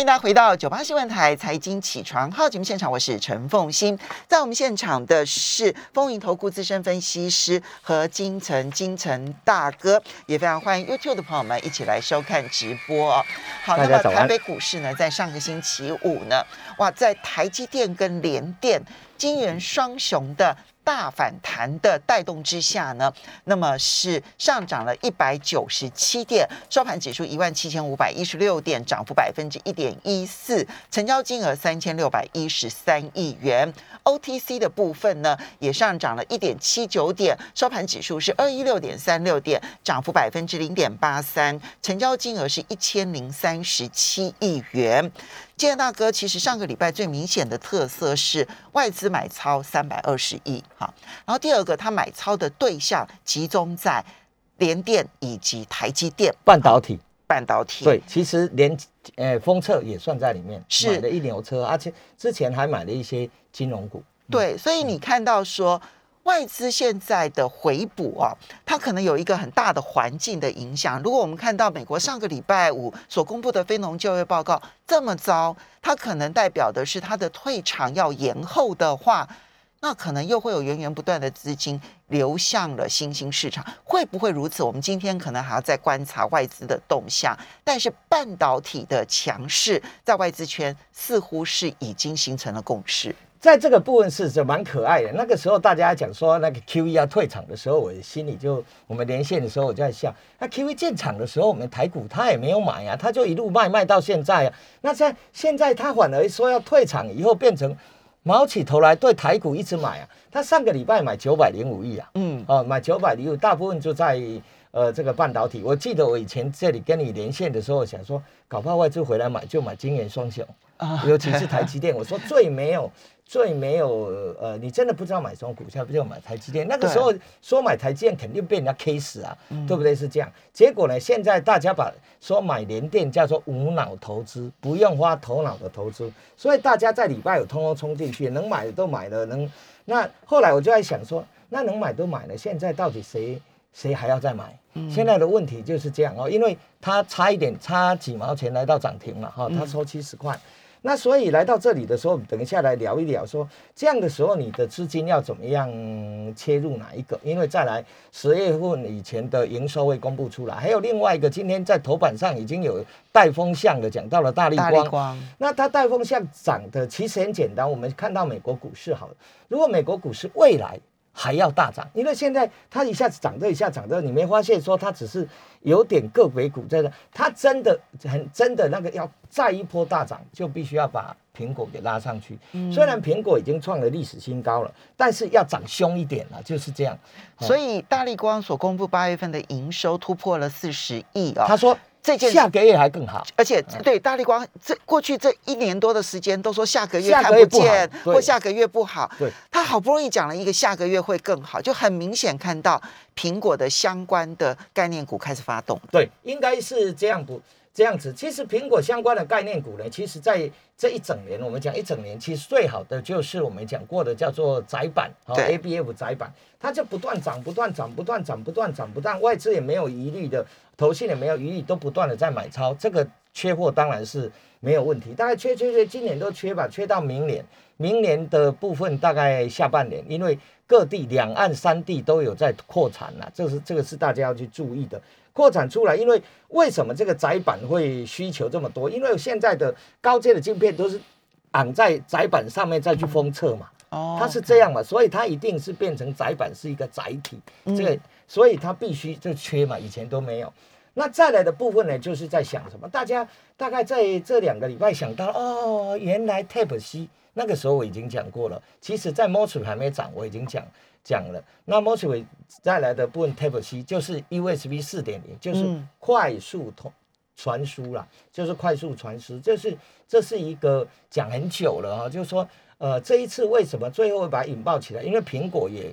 欢迎大家回到九八新闻台财经起床号节目现场，我是陈凤欣。在我们现场的是风云投顾资深分析师和金城金城大哥，也非常欢迎 YouTube 的朋友们一起来收看直播。好，那么台北股市呢，在上个星期五呢，哇，在台积电跟联电、金元双雄的。大反弹的带动之下呢，那么是上涨了一百九十七点，收盘指数一万七千五百一十六点，涨幅百分之一点一四，成交金额三千六百一十三亿元。OTC 的部分呢，也上涨了一点七九点，收盘指数是二一六点三六点，涨幅百分之零点八三，成交金额是一千零三十七亿元。建大哥，其实上个礼拜最明显的特色是外资买超三百二十亿，哈。然后第二个，他买超的对象集中在联电以及台积电半导体，半导体。对，其实连呃封测也算在里面，是买了一牛车，而且之前还买了一些金融股。对，所以你看到说。外资现在的回补啊，它可能有一个很大的环境的影响。如果我们看到美国上个礼拜五所公布的非农就业报告这么糟，它可能代表的是它的退场要延后的话，那可能又会有源源不断的资金流向了新兴市场。会不会如此？我们今天可能还要再观察外资的动向。但是半导体的强势在外资圈似乎是已经形成了共识。在这个部分是是蛮可爱的。那个时候大家讲说那个 Q E 要退场的时候，我心里就我们连线的时候我就在笑。那 Q E 建厂的时候，我们台股他也没有买呀，他就一路卖卖到现在啊。那在现在他反而说要退场以后，变成毛起头来对台股一直买啊。他上个礼拜买九百零五亿啊，嗯，哦，买九百零五，大部分就在呃这个半导体。我记得我以前这里跟你连线的时候，想说搞不好外资回来买就买晶圆双雄啊，尤其是台积电。我说最没有。最没有呃，你真的不知道买什么股票，不就买台积电？那个时候说买台积电肯定被人家 K 死啊，对不对？是这样。结果呢，现在大家把说买联电叫做无脑投资，不用花头脑的投资，所以大家在礼拜有通通冲进去，能买的都买了，能。那后来我就在想说，那能买都买了，现在到底谁谁还要再买？现在的问题就是这样哦，因为它差一点，差几毛钱来到涨停了哈，它收七十块。那所以来到这里的时候，等一下来聊一聊，说这样的时候你的资金要怎么样切入哪一个？因为再来十月份以前的营收会公布出来，还有另外一个，今天在头版上已经有带风向的讲到了大力光。那它带风向涨的其实很简单，我们看到美国股市好，如果美国股市未来。还要大涨，因为现在它一下子涨这，一下涨这，你没发现说它只是有点个别股在那，它真的很真的那个要再一波大涨，就必须要把苹果给拉上去。虽然苹果已经创了历史新高了，但是要涨凶一点了，就是这样。所以大力光所公布八月份的营收突破了四十亿啊，他说。这件下个月还更好，而且对大力光这过去这一年多的时间都说下个月看不见或下个月不好，对，他好不容易讲了一个下个月会更好，就很明显看到苹果的相关的概念股开始发动，对，应该是这样不。这样子，其实苹果相关的概念股呢，其实在这一整年，我们讲一整年，其实最好的就是我们讲过的叫做窄板，好 A B F 窄板，它就不断涨，不断涨，不断涨，不断涨，不断外资也没有疑虑的，投信也没有疑虑，都不断的在买超，这个缺货当然是没有问题，大概缺缺缺，今年都缺吧，缺到明年，明年的部分大概下半年，因为各地两岸三地都有在扩产了，这是这个是大家要去注意的。扩产出来，因为为什么这个窄板会需求这么多？因为现在的高阶的镜片都是绑在窄板上面再去封测嘛，哦，它是这样嘛，所以它一定是变成窄板是一个载体，这个所以它必须就缺嘛，以前都没有。那再来的部分呢，就是在想什么？大家大概在这两个礼拜想到哦，原来 Type C 那个时候我已经讲过了，其实在 m o s 还没涨，我已经讲。讲了，那 mostly 再来的部分 Type C 就是 USB 四点零，就是快速通传输啦，就是快速传输，这是这是一个讲很久了啊，就是说，呃，这一次为什么最后会把它引爆起来？因为苹果也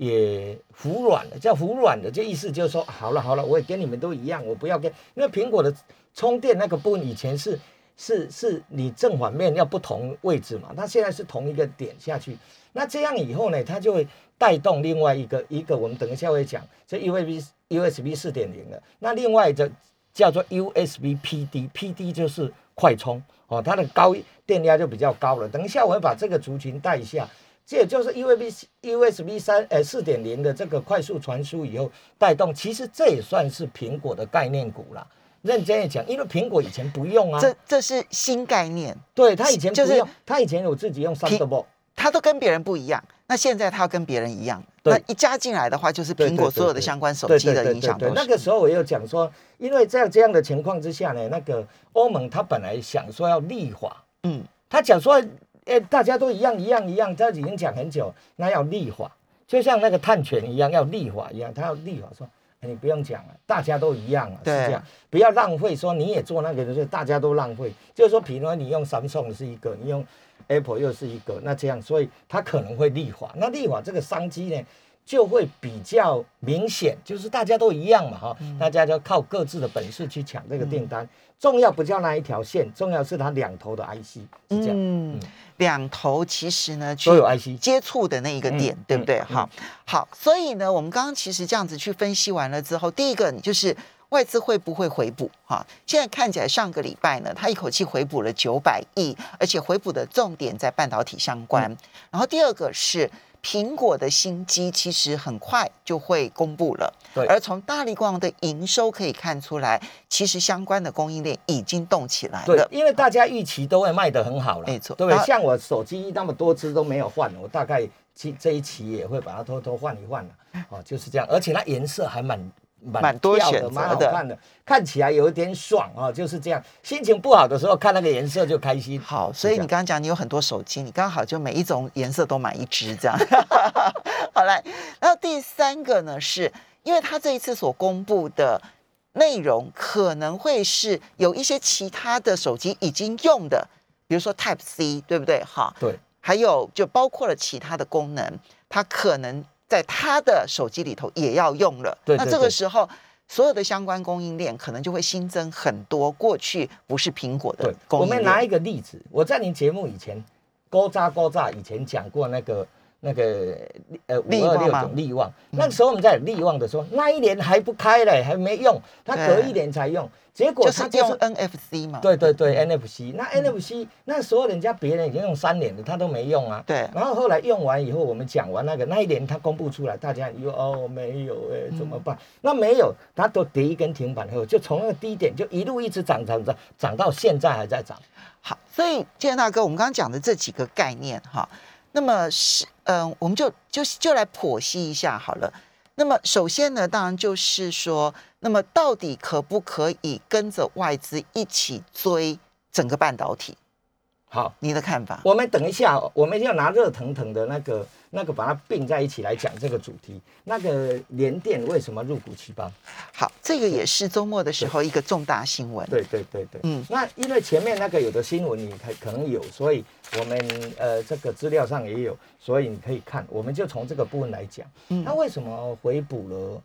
也服软了，叫服软的，这意思就是说，好了好了，我也跟你们都一样，我不要跟，因为苹果的充电那个部分以前是是是你正反面要不同位置嘛，它现在是同一个点下去，那这样以后呢，它就会。带动另外一个一个，我们等一下会讲，这 USB USB 四点零的，那另外的叫做 USB PD，PD 就是快充哦，它的高电压就比较高了。等一下我会把这个族群带一下，这也就是 USB USB 三呃四点零的这个快速传输以后带动，其实这也算是苹果的概念股啦。认真的讲，因为苹果以前不用啊，这这是新概念，对他以前就是不用，他以前有自己用 Thunderbolt。他都跟别人不一样。那现在他要跟别人一样，对那一加进来的话，就是对苹果所有的相关手对机的影响都是。那个时候我又讲说，因为在这样的情况之下呢，那个欧盟他本来想说要立法，嗯，他讲说，哎、大家都一样一样一样，他已经讲很久，那要立法，就像那个探权一样，要立法一样，他要立法说，哎你不用讲了，大家都一样啊，是对这样，不要浪费，说你也做那个，就是大家都浪费，就是说，比如说你用 Samsung 是一个，你用 Apple 又是一个，那这样，所以它可能会立法，那立法这个商机呢？就会比较明显，就是大家都一样嘛，哈、嗯大家就靠各自的本事去抢这个订单。重要不叫那一条线，重要是它两头的 IC 是这样。嗯，两头其实呢，都有 IC 接触的那一个点，嗯对不对？嗯好，好，所以呢，我们刚刚其实这样子去分析完了之后，第一个你就是外资会不会回补？哈，现在看起来上个礼拜呢，它一口气回补了九百亿，而且回补的重点在半导体相关。嗯然后第二个是。苹果的新机其实很快就会公布了，对。而从大力光的营收可以看出来，其实相关的供应链已经动起来了，。对因为大家预期都会卖得很好了，没错。对不对？像我手机那么多只都没有换，我大概这这一期也会把它偷偷换一换了，哦，就是这样，而且它颜色还蛮蛮多跳选择蛮好的看的，看起来有一点爽啊、哦，就是这样。心情不好的时候看那个颜色就开心。好，所以你刚刚讲你有很多手机，你刚好就每一种颜色都买一支这样。好来，然后第三个呢，是因为他这一次所公布的内容可能会是有一些其他的手机已经用的，比如说 Type C，对不对？哈，对，还有就包括了其他的功能，它可能在他的手机里头也要用了。那这个时候。所有的相关供应链可能就会新增很多过去不是苹果的，供应链。我们拿一个例子，我在您节目以前，勾扎勾扎以前讲过那个那个呃五二六力旺吗？九力旺，那个时候我们在利旺的时候，那一年还不开嘞，还没用，它隔一年才用，结果就是用它就是 NFC 嘛。对对对 NFC，那 NFC 那时候人家别人已经用三年了，他都没用啊。对。然后后来用完以后，我们讲完那个那一年他公布出来，大家又哦没有哎怎么办？那没有，它都跌一根停板后，就从那个低点就一路一直涨涨涨涨到现在还在涨。好，所以建大哥，我们刚刚讲的这几个概念哈，那么是嗯、我们就就就来剖析一下好了。那么首先呢，当然就是说，那么到底可不可以跟着外资一起追整个半导体？好，你的看法？我们等一下，我们要拿热腾腾的那个那个把它并在一起来讲这个主题。那个联电为什么入股七邦？好，这个也是周末的时候一个重大新闻。对对对对，嗯嗯，那因为前面那个有的新闻你可可能有，所以我们呃这个资料上也有，所以你可以看，我们就从这个部分来讲，嗯那为什么回补了？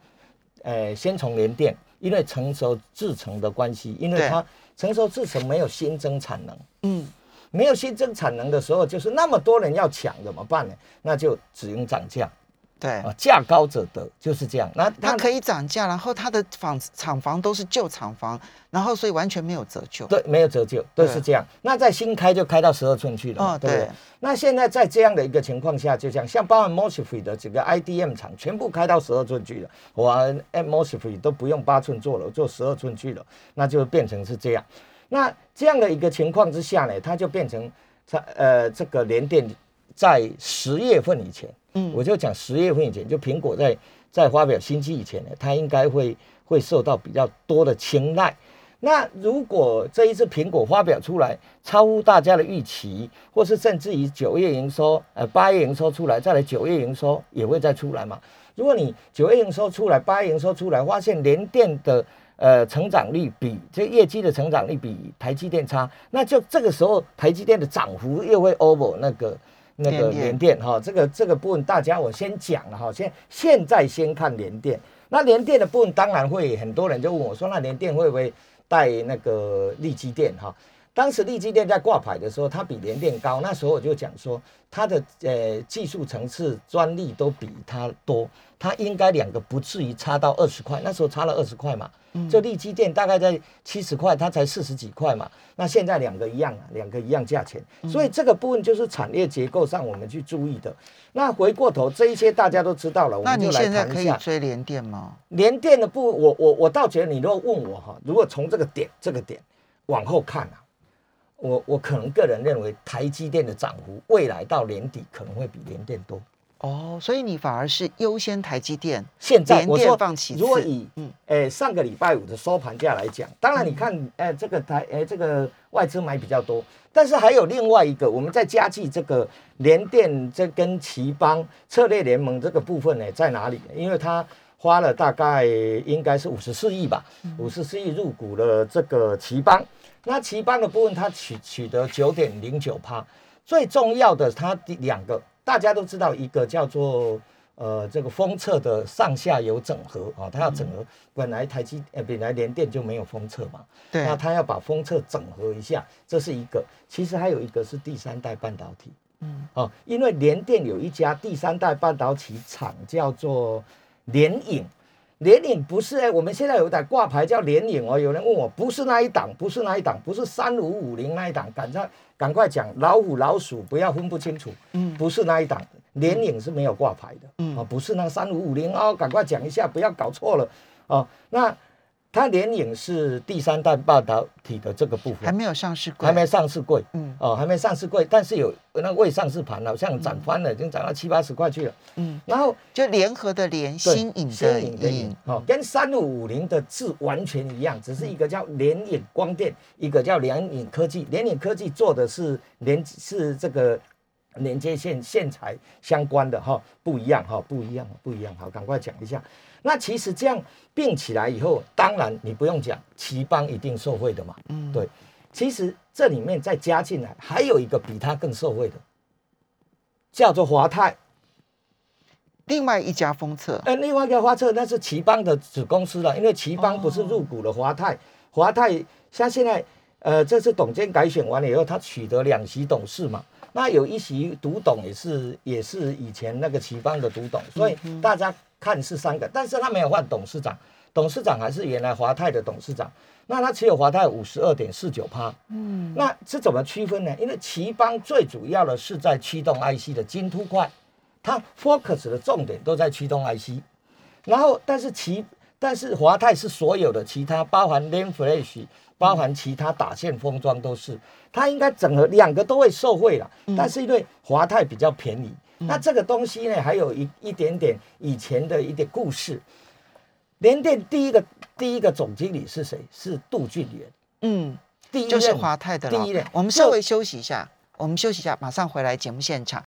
呃，先从联电，因为成熟制程的关系，因为它成熟制程没有新增产能，嗯，没有新增产能的时候，就是那么多人要抢怎么办呢？那就只用涨价对，啊，价高者得，就是这样。那它可以涨价，然后它的房厂房都是旧厂房，然后所以完全没有折旧。对，没有折旧，都是这样。那在新开就开到十二寸去了嘛，哦对不对对？那现在在这样的一个情况下，就像像包含 Mosfet 的整个 IDM 厂，全部开到十二寸去了，我 Mosfet 都不用八寸做了，做十二寸去了，那就变成是这样。那这样的一个情况之下呢，它就变成它呃这个联电在十月份以前，嗯我就讲十月份以前，就苹果在在发表新机以前呢，它应该会会受到比较多的青睐。那如果这一次苹果发表出来超乎大家的预期，或是甚至于九月营收，呃八月营收出来，再来九月营收也会再出来嘛？如果你九月营收出来，八月营收出来，发现联电的呃成长率比这业绩的成长率比台积电差，那就这个时候台积电的涨幅又会 over 那个那个联电哈，这个这个部分大家我先讲了哈，现现在先看联电，那联电的部分当然会很多人就问我说，那联电会不会带那个利基电哈？当时利基电在挂牌的时候，它比联电高。那时候我就讲说，它的呃技术层次、专利都比它多，它应该两个不至于差到二十块。那时候差了二十块嘛，就利基电大概在七十块，它才四十几块嘛。那现在两个一样啊，两个一样价钱，所以这个部分就是产业结构上我们去注意的。那回过头这一些大家都知道了，我们就来现在可以谈一下追联电吗？联电的部，我我我倒觉得你如果问我哈，如果从这个点这个点往后看啊，我我可能个人认为台积电的涨幅未来到年底可能会比联电多。哦，所以你反而是优先台积电，现在我说放弃如果以嗯。诶、上个礼拜五的收盘价来讲，当然你看诶、这个台诶、这个外资买比较多，但是还有另外一个，我们在加计这个联电这跟奇邦策略联盟这个部分呢在哪里？因为它花了大概应该是五十四亿吧，五十四亿入股了这个奇邦。那奇邦的部分它取取得九点零九趴，最重要的它第两个大家都知道，一个叫做呃这个封测的上下游整合啊，它要整合，本来台积呃本来联电就没有封测嘛，对那它要把封测整合一下，这是一个。其实还有一个是第三代半导体，嗯，哦，因为联电有一家第三代半导体厂叫做联影。联影不是哎、我们现在有一档挂牌叫联影哦。有人问我，不是那一档，不是那一档，不是三五五零那一档，赶快赶快讲老虎老鼠，不要分不清楚。嗯不是那一档，联影是没有挂牌的。嗯啊，不是那三五五零哦，赶快讲一下，不要搞错了哦。那它联影是第三代半导体的这个部分，还没有上市柜，还没上市柜。嗯哦，还没上市柜，但是有那个未上市盘好像涨翻了，已经涨到七八十块去了。嗯，然后就联合的联，对新影的新颖的颖颖，，哦，跟三五五零的字完全一样，只是一个叫联影光电，一个叫联影科技。联影科技做的是连是这个连接线线材相关的哈、不一样哈、不一样不一样。好，赶快讲一下。那其实这样并起来以后，当然你不用讲，奇邦一定受惠的嘛。嗯，对，其实这里面再加进来，还有一个比他更受惠的，叫做华泰。另外一家封测，呃，另外一个花测那是奇邦的子公司了，因为奇邦不是入股了华泰，华泰像现在呃这次董监改选完了以后，他取得两席董事嘛，那有一席独董也是也是以前那个奇邦的独董，所以大家看是三个，但是他没有换董事长，董事长还是原来华泰的董事长，那他持有华泰五十二点四九趴，嗯，那是怎么区分呢？因为奇邦最主要的是在驱动 IC 的晶凸块，它 focus 的重点都在驱动 IC，然后但是奇但是华泰是所有的其他，包含 Lam Flash，包含其他打线封装都是，它应该整合两个都会受惠了，但是因为华泰比较便宜，那这个东西呢还有一一点点以前的一点故事。联电第一个第一个总经理是谁？是杜俊元，嗯，第一就是任华泰的第一任。我们稍微休息一下，我们休息一下，马上回来节目现场。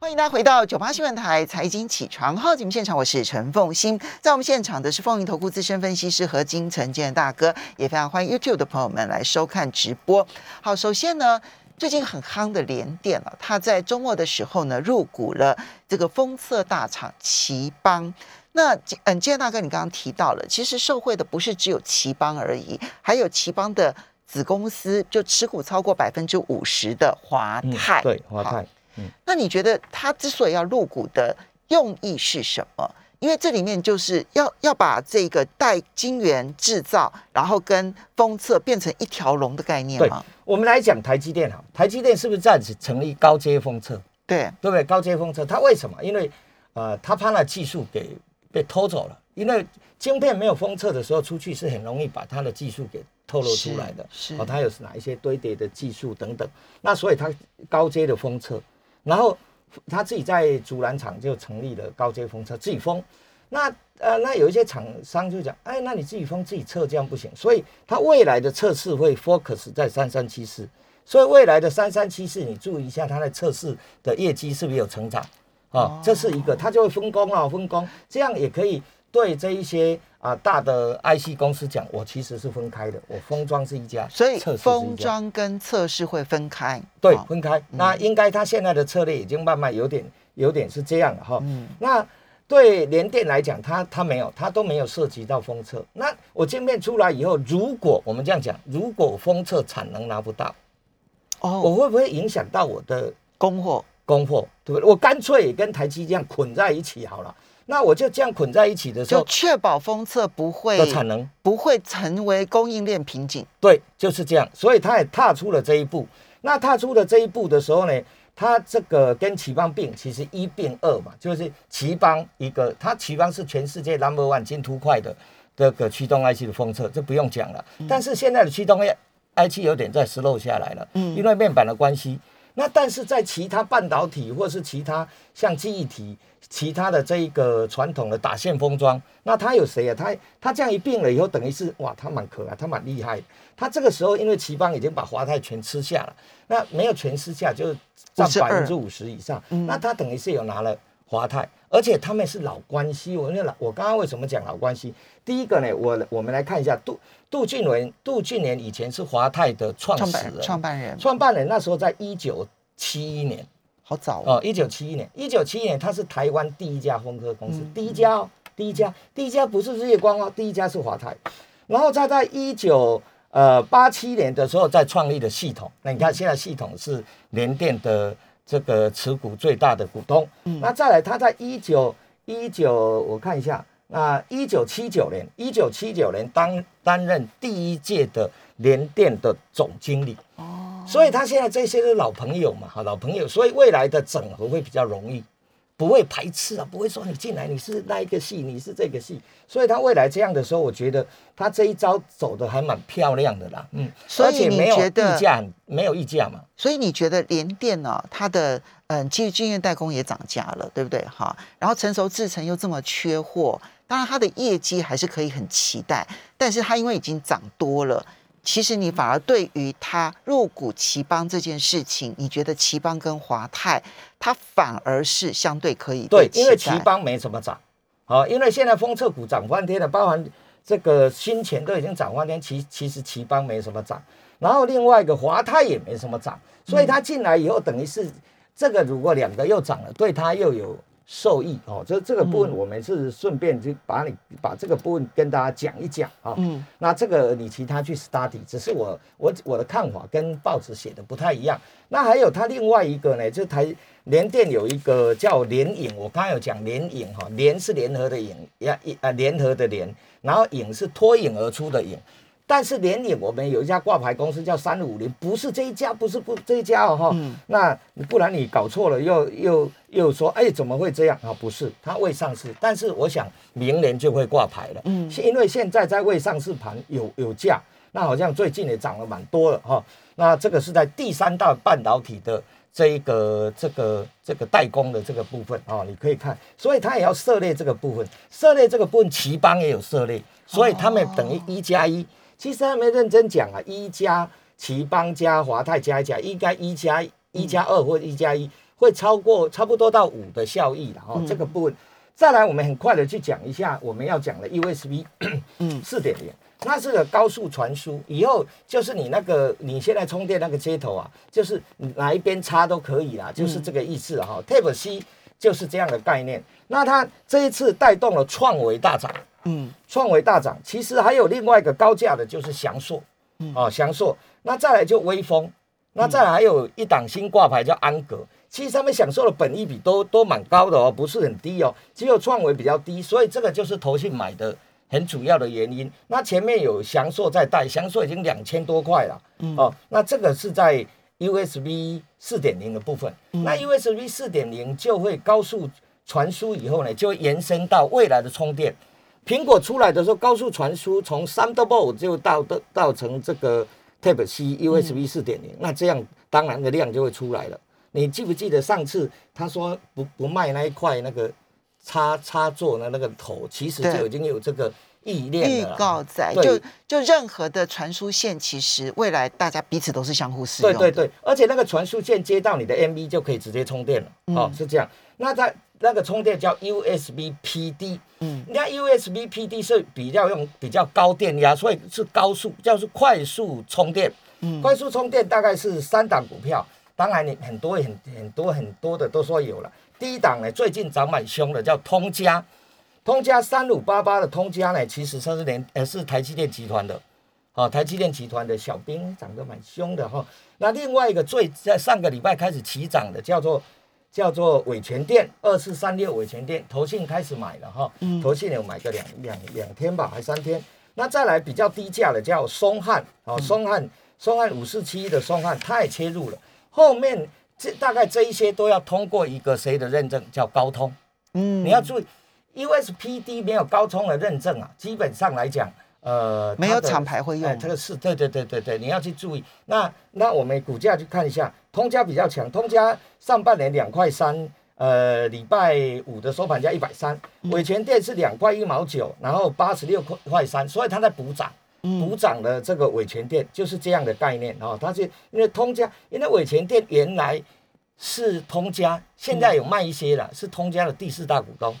欢迎大家回到九八新闻台财经起床号节目现场，我是陈凤欣。在我们现场的是风云投顾资深分析师何金城建大哥，也非常欢迎 YouTube 的朋友们来收看直播。好，首先呢，最近很夯的联电了，它在周末的时候呢入股了这个封测大厂奇邦。那嗯，建大哥，你刚刚提到了，其实受惠的不是只有奇邦而已，还有奇邦的子公司，就持股超过百分之五十的华嗯泰。对华泰。嗯，那你觉得他之所以要入股的用意是什么？因为这里面就是要要把这个带晶圆制造，然后跟封测变成一条龙的概念对吗？我们来讲台积电好，台积电是不是暂时成立高阶封测？对，对不对？高阶封测，它为什么？因为呃，它怕那技术给被偷走了，因为晶片没有封测的时候，出去是很容易把它的技术给透露出来的。是是哦，它有哪一些堆叠的技术等等。那所以它高阶的封测，然后他自己在竹篮厂就成立了高阶封测，自己封。那呃，那有一些厂商就讲，哎，那你自己封自己测这样不行，所以它未来的测试会 focus 在三三七四，所以未来的三三七四，你注意一下它的测试的业绩是不是有成长？啊、这是一个，它就会分工啊，分工，这样也可以对这一些啊大的 IC 公司讲，我其实是分开的，我封装是一家，所以封装跟测试会分开。对分开。那应该他现在的策略已经慢慢有点有点是这样了哈。嗯那对联电来讲，他他没有，他都没有涉及到封测。那我晶片出来以后，如果我们这样讲，如果封测产能拿不到，哦我会不会影响到我的供货？供货，对不对？我干脆跟台积这样捆在一起好了。那我就这样捆在一起的时候，就确保封测不会的产能不会成为供应链瓶颈。对，就是这样。所以他也踏出了这一步。那踏出了这一步的时候呢，他这个跟奇邦并，其实一并二嘛，就是奇邦一个，他奇邦是全世界 number one 金图快的这个驱动 IC 的封测，这不用讲了。但是现在的驱动 IC 有点在 slow 下来了，嗯，因为面板的关系。那但是在其他半导体或是其他像记忆体、其他的这一个传统的打线封装，那他有谁啊？他他这样一并了以后，等于是哇，他蛮可爱，他蛮厉害。他这个时候因为齐邦已经把华泰全吃下了，那没有全吃下就是占百分之五十以上，那他等于是有拿了华泰，而且他们是老关系。我那老我刚刚为什么讲老关系？第一个呢，我我们来看一下杜杜俊文，杜俊年以前是华泰的创始人、创办人、创办人。那时候在一九七一年，好早哦，一九七一年，一九七一年他是台湾第一家风科公司，第一家哦，第一家，第一家不是日月光哦，第一家是华泰。然后他在一九呃八七年的时候再创立的系统，那你看现在系统是联电的这个持股最大的股东。嗯，那再来他在一九一九我看一下。那一九七九年，一九七九年当担任第一届的联电的总经理哦，所以他现在这些是老朋友嘛，哈，老朋友，所以未来的整合会比较容易，不会排斥啊，不会说你进来你是那一个系，你是这个系，所以他未来这样的时候，我觉得他这一招走的还蛮漂亮的啦，嗯，所以你觉得溢价没有溢价嘛？所以你觉得联电呢，它的嗯，其实晶圆代工也涨价了，对不对？哈，然后成熟制程又这么缺货。当然，它的业绩还是可以很期待，但是它因为已经涨多了，其实你反而对于它入股奇邦这件事情，你觉得奇邦跟华泰，它反而是相对可以对，因为奇邦没什么涨，好，因为现在封测股涨翻天了，包含这个新钱都已经涨翻天，其其实奇邦没什么涨，然后另外一个华泰也没什么涨，所以它进来以后，等于是这个如果两个又涨了，对它又有。受益哦，这这个部分我们是顺便就把你把这个部分跟大家讲一讲啊。嗯，那这个你其他去 study，只是我我我的看法跟报纸写的不太一样。那还有它另外一个呢，就台联电有一个叫联影，我刚刚有讲联影哈，联是联合的影呀，一啊联合的联，然后影是脱颖而出的影。但是联影我们有一家挂牌公司叫三五零，不是这一家，不是不这一家哦哈。那不然你搞错了，又又又说哎怎么会这样啊？不是，它未上市，但是我想明年就会挂牌了。嗯，因为现在在未上市盘有有价，那好像最近也涨了蛮多了哈。那这个是在第三大半导体的这一个这个这个代工的这个部分啊，你可以看，所以它也要涉猎这个部分，涉猎这个部分，奇邦也有涉猎，所以他们等于一加一。其实还没认真讲啊，一加奇邦加华泰加一加，应该一加一加二或一加一会超过差不多到五的效益了哦。这个部分，再来我们很快的去讲一下我们要讲的 USB，嗯，四点零，那是个高速传输，以后就是你那个你现在充电那个接头啊，就是哪一边插都可以啦，就是这个意思哈。Type C 就是这样的概念，那它这一次带动了创维大涨。嗯，创维大涨，其实还有另外一个高价的，就是翔硕，哦，翔硕，那再来就微风，那再来还有一档新挂牌叫安格，其实他们享受的本益比都都蛮高的哦，不是很低哦，只有创维比较低，所以这个就是投信买的很主要的原因。那前面有翔硕在带，翔硕已经两千多块了，哦，那这个是在 USB 四点零的部分，那 USB 四点零就会高速传输以后呢，就延伸到未来的充电。苹果出来的时候，高速传输从 Thunderbolt 就到到到成这个 Type C USB 四点零，那这样当然的量就会出来了。你记不记得上次他说不不卖那一块那个插插座的那个头，其实就已经有这个意念预告在，就就任何的传输线，其实未来大家彼此都是相互适用。对对对，而且那个传输线接到你的 MV 就可以直接充电了。哦，是这样。那在那个充电叫 USB PD，嗯，你看 USB PD 是比较用比较高电压，所以是高速，叫做快速充电。嗯，快速充电大概是三档股票，当然你很多很很多很多的都说有了。第一档呢，最近涨蛮凶的，叫通家，通家三五八八的通家呢，其实它是连呃是台积电集团的，哦，台积电集团的小兵涨得蛮凶的哈。那另外一个最在上个礼拜开始起涨的叫做叫做伟全店二四三六伟全店，投信开始买了哈，投信有买个两两两天吧，还三天。那再来比较低价的叫松汉哦，松汉松汉五四七一的松汉，它也切入了。后面这大概这一些都要通过一个谁的认证，叫高通。嗯，你要注意，USPD 没有高通的认证啊，基本上来讲，呃，没有厂牌会用。这个是对对对对对，你要去注意。那那我们股价去看一下，通家比较强，通家上半年两块三。呃，礼拜五的收盘价一百三，伟全店是两块一毛九，然后八十六块块三，所以它在补涨，补涨的这个伟全店就是这样的概念啊。它是因为通家，因为伟全店原来是通家，现在有卖一些了，是通家的第四大股东，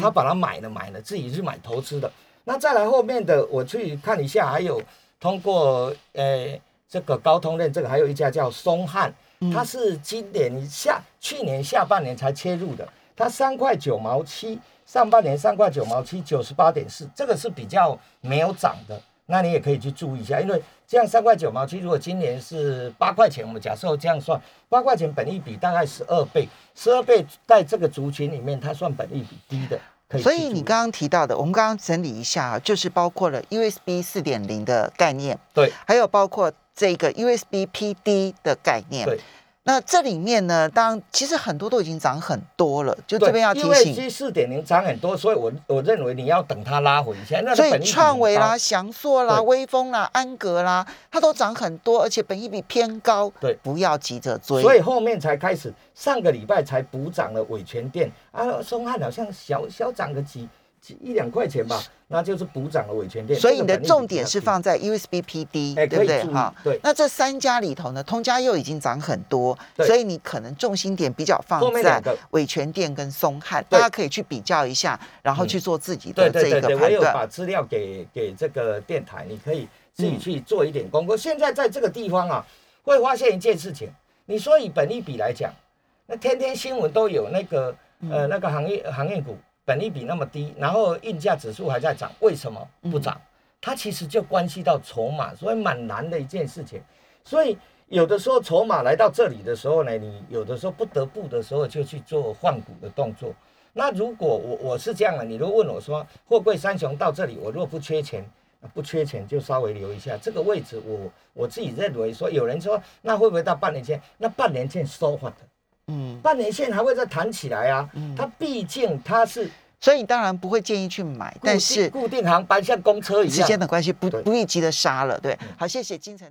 他把它买了买了，自己去买投资的。那再来后面的，我去看一下，还有通过呃这个高通认证，还有一家叫松汉。它是今年下去年下半年才切入的，它三块九毛七，上半年三块九毛七，九十八点四，这个是比较没有涨的，那你也可以去注意一下，因为这样三块九毛七，如果今年是八块钱，我们假设这样算，八块钱本益比大概十二倍，十二倍在这个族群里面，它算本益比低的。所以你刚刚提到的，我们刚刚整理一下，就是包括了 USB 四点零的概念，对，还有包括。这个 USB PD 的概念，对，那这里面呢，当然其实很多都已经涨很多了，就这边要提醒因为 G 四点零涨很多，所以我我认为你要等它拉回一下。所以创维啦、翔硕啦、威风啦、安格啦，它都涨很多，而且本益比偏高，对，不要急着追。所以后面才开始，上个礼拜才补涨了伟全店啊，松汉好像小小涨个几。一两块钱吧，那就是补涨了伟全电。所以你的重点是放在 USB PD，对不对？哈，对。那这三家里头呢，通家又已经涨很多，所以你可能重心点比较放在尾权店跟松汉，大家可以去比较一下，然后去做自己的这个判断。我有把资料给给这个电台，你可以自己去做一点功课。现在在这个地方啊，会发现一件事情，你说以本利比来讲，那天天新闻都有那个呃那个行业行业股。本利比那么低，然后运价指数还在涨，为什么不涨？它其实就关系到筹码，所以蛮难的一件事情。所以有的时候筹码来到这里的时候呢，你有的时候不得不的时候就去做换股的动作。那如果我我是这样的，你如果问我说，货柜三雄到这里，我如果不缺钱，不缺钱就稍微留一下这个位置。我我自己认为说，有人说那会不会到半年前？那半年前收换的。嗯，半年线还会再弹起来啊。嗯，它毕竟它是，所以你当然不会建议去买，但是固定航班像公车一样，时间的关系不不宜急着杀了。对，好，谢谢金城。